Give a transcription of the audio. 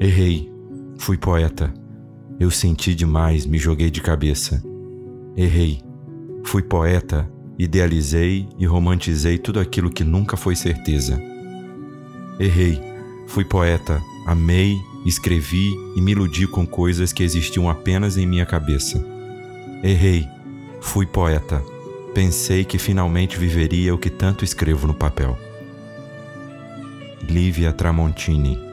Errei. Fui poeta. Eu senti demais, me joguei de cabeça. Errei. Fui poeta, idealizei e romantizei tudo aquilo que nunca foi certeza. Errei. Fui poeta, amei, escrevi e me iludi com coisas que existiam apenas em minha cabeça. Errei. Fui poeta. Pensei que finalmente viveria o que tanto escrevo no papel. Lívia Tramontini